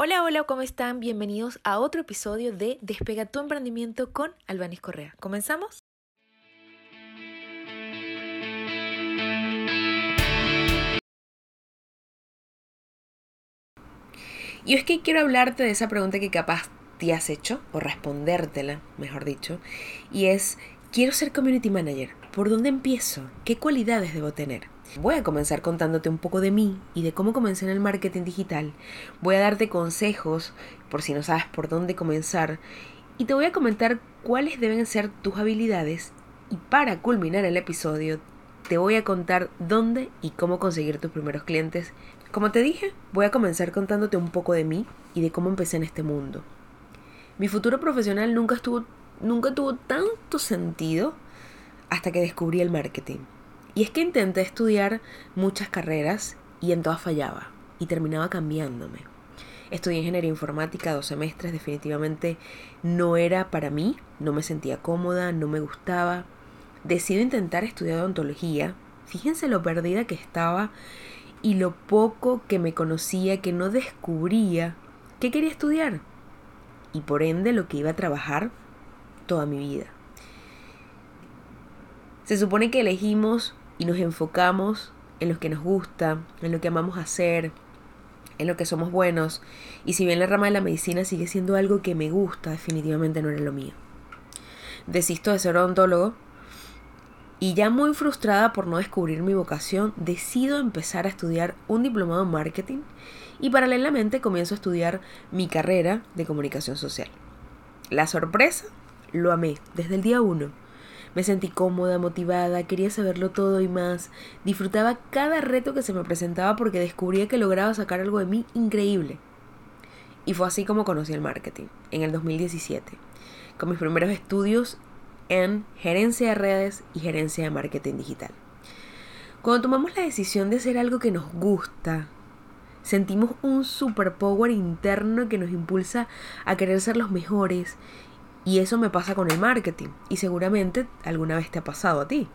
Hola, hola, ¿cómo están? Bienvenidos a otro episodio de Despega tu emprendimiento con Albanis Correa. ¿Comenzamos? Y es que quiero hablarte de esa pregunta que capaz te has hecho, o respondértela, mejor dicho, y es, quiero ser community manager. ¿Por dónde empiezo? ¿Qué cualidades debo tener? Voy a comenzar contándote un poco de mí y de cómo comencé en el marketing digital. Voy a darte consejos por si no sabes por dónde comenzar y te voy a comentar cuáles deben ser tus habilidades y para culminar el episodio te voy a contar dónde y cómo conseguir tus primeros clientes. Como te dije, voy a comenzar contándote un poco de mí y de cómo empecé en este mundo. Mi futuro profesional nunca estuvo nunca tuvo tanto sentido hasta que descubrí el marketing. Y es que intenté estudiar muchas carreras y en todas fallaba y terminaba cambiándome. Estudié ingeniería informática dos semestres, definitivamente no era para mí, no me sentía cómoda, no me gustaba. Decido intentar estudiar odontología. Fíjense lo perdida que estaba y lo poco que me conocía, que no descubría qué quería estudiar y por ende lo que iba a trabajar toda mi vida. Se supone que elegimos y nos enfocamos en lo que nos gusta, en lo que amamos hacer, en lo que somos buenos. Y si bien la rama de la medicina sigue siendo algo que me gusta, definitivamente no era lo mío. Desisto de ser odontólogo y ya muy frustrada por no descubrir mi vocación, decido empezar a estudiar un diplomado en marketing y paralelamente comienzo a estudiar mi carrera de comunicación social. La sorpresa, lo amé desde el día uno me sentí cómoda, motivada, quería saberlo todo y más. Disfrutaba cada reto que se me presentaba porque descubría que lograba sacar algo de mí increíble. Y fue así como conocí el marketing, en el 2017, con mis primeros estudios en gerencia de redes y gerencia de marketing digital. Cuando tomamos la decisión de hacer algo que nos gusta, sentimos un superpower interno que nos impulsa a querer ser los mejores y eso me pasa con el marketing y seguramente alguna vez te ha pasado a ti.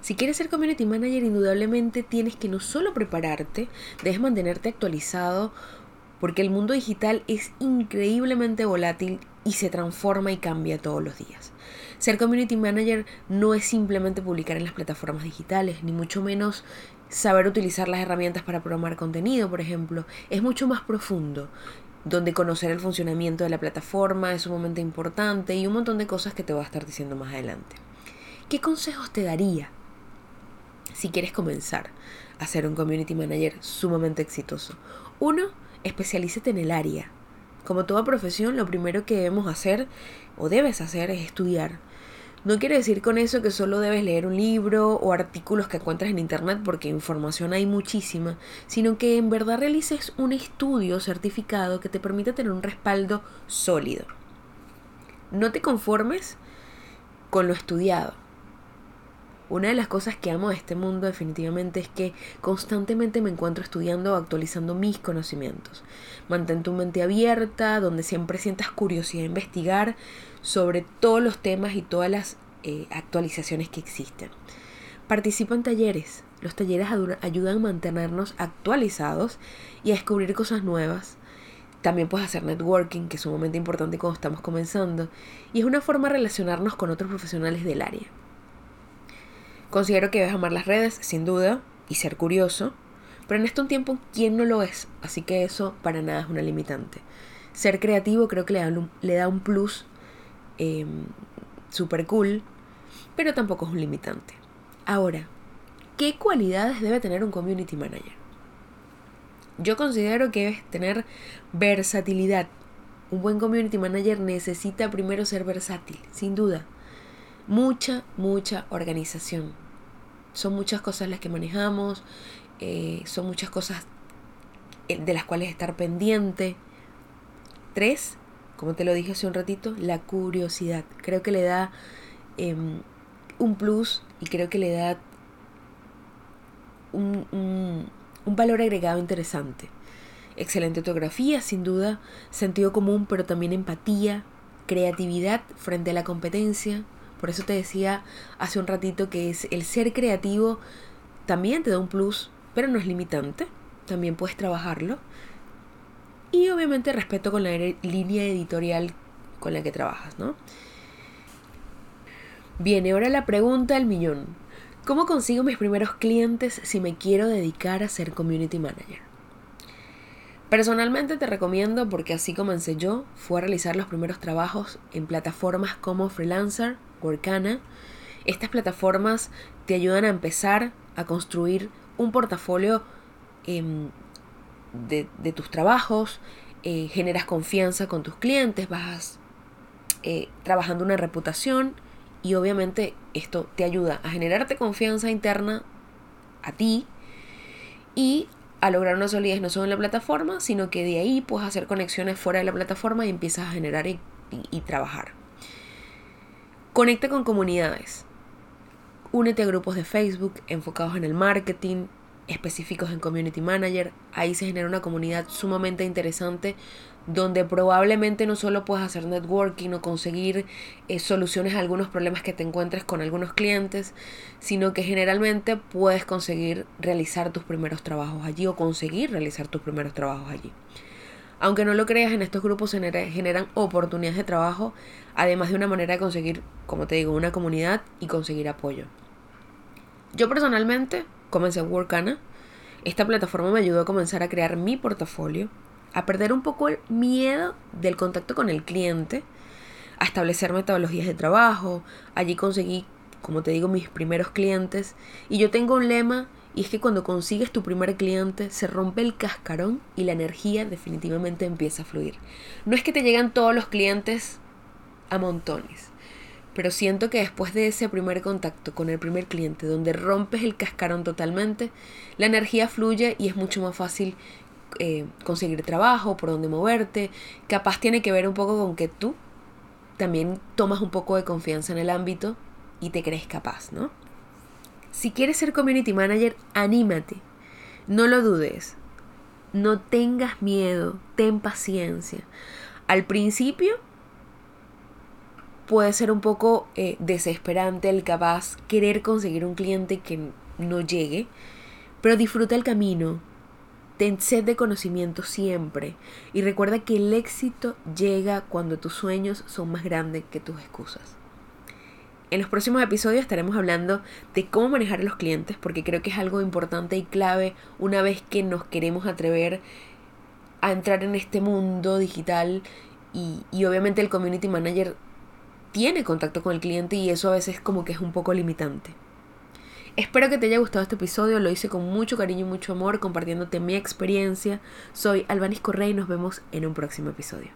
Si quieres ser community manager, indudablemente tienes que no solo prepararte, debes mantenerte actualizado porque el mundo digital es increíblemente volátil y se transforma y cambia todos los días. Ser community manager no es simplemente publicar en las plataformas digitales, ni mucho menos saber utilizar las herramientas para programar contenido, por ejemplo. Es mucho más profundo donde conocer el funcionamiento de la plataforma es sumamente importante y un montón de cosas que te voy a estar diciendo más adelante. ¿Qué consejos te daría si quieres comenzar a ser un community manager sumamente exitoso? Uno, especialízate en el área. Como toda profesión, lo primero que debemos hacer o debes hacer es estudiar no quiere decir con eso que solo debes leer un libro o artículos que encuentras en internet porque información hay muchísima, sino que en verdad realices un estudio certificado que te permita tener un respaldo sólido. No te conformes con lo estudiado. Una de las cosas que amo de este mundo definitivamente es que constantemente me encuentro estudiando o actualizando mis conocimientos. Mantén tu mente abierta, donde siempre sientas curiosidad de investigar sobre todos los temas y todas las eh, actualizaciones que existen. Participa en talleres. Los talleres ayudan a mantenernos actualizados y a descubrir cosas nuevas. También puedes hacer networking, que es sumamente importante cuando estamos comenzando, y es una forma de relacionarnos con otros profesionales del área. Considero que debes amar las redes, sin duda, y ser curioso, pero en este tiempo, ¿quién no lo es? Así que eso para nada es una limitante. Ser creativo creo que le da un plus eh, super cool, pero tampoco es un limitante. Ahora, ¿qué cualidades debe tener un community manager? Yo considero que debe tener versatilidad. Un buen community manager necesita primero ser versátil, sin duda. Mucha, mucha organización. Son muchas cosas las que manejamos, eh, son muchas cosas eh, de las cuales estar pendiente. Tres, como te lo dije hace un ratito, la curiosidad. Creo que le da em, un plus y creo que le da un, un valor agregado interesante. Excelente ortografía, sin duda, sentido común, pero también empatía, creatividad frente a la competencia. Por eso te decía hace un ratito que es el ser creativo también te da un plus, pero no es limitante. También puedes trabajarlo obviamente respeto con la línea editorial con la que trabajas, ¿no? Viene ahora la pregunta del millón. ¿Cómo consigo mis primeros clientes si me quiero dedicar a ser community manager? Personalmente te recomiendo, porque así comencé yo, fue a realizar los primeros trabajos en plataformas como Freelancer, Estas plataformas te ayudan a empezar a construir un portafolio em, de, tus trabajos, eh, generas confianza con tus clientes, vas eh, trabajando una reputación y obviamente esto te ayuda a generarte confianza interna a ti y a lograr una solidez no solo en la plataforma, sino que de ahí puedes hacer conexiones fuera de la plataforma y empiezas a generar y trabajar. Conecta con comunidades. Únete a grupos de Facebook enfocados en el marketing, específicos en Community Manager. Ahí se genera una comunidad sumamente interesante donde probablemente no solo puedes hacer networking o conseguir eh, soluciones a algunos problemas que te encuentres con algunos clientes, sino que generalmente puedes conseguir realizar tus primeros trabajos allí o conseguir realizar tus primeros trabajos allí. Aunque no lo creas, en estos grupos generan oportunidades de trabajo, además de una manera de conseguir, como te digo, una comunidad y conseguir apoyo. Yo personalmente comencé en Workana. Esta plataforma me ayudó a comenzar a crear mi portafolio, a perder un poco el miedo del contacto con el cliente, a establecer metodologías de trabajo. Allí conseguí, como te digo, mis primeros clientes. Y yo tengo un lema y es que cuando consigues tu primer cliente se rompe el cascarón y la energía definitivamente empieza a fluir. No es que te llegan todos los clientes a montones, pero siento que después de ese primer contacto con el primer cliente, donde rompes el cascarón totalmente, la energía fluye y es mucho más fácil eh, conseguir trabajo, por dónde moverte. Capaz tiene que ver un poco con que tú también tomas un poco de confianza en el ámbito y te crees capaz, ¿no? Si quieres ser community manager, anímate. No lo dudes. No tengas miedo, ten paciencia. Al principio puede ser un poco eh, desesperante el capaz querer conseguir un cliente que no llegue, pero disfruta el camino, ten sed de conocimiento siempre y recuerda que el éxito llega cuando tus sueños son más grandes que tus excusas. En los próximos episodios estaremos hablando de cómo manejar a los clientes porque creo que es algo importante y clave una vez que nos queremos atrever a entrar en este mundo digital y, obviamente el community manager tiene contacto con el cliente y eso a veces como que es un poco limitante. Espero que te haya gustado este episodio, lo hice con mucho cariño y mucho amor compartiéndote mi experiencia. Soy Albanis Correa y nos vemos en un próximo episodio.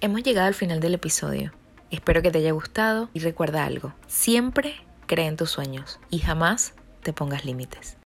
Hemos llegado al final del episodio. Espero que te haya gustado y recuerda algo, siempre cree en tus sueños y jamás te pongas límites.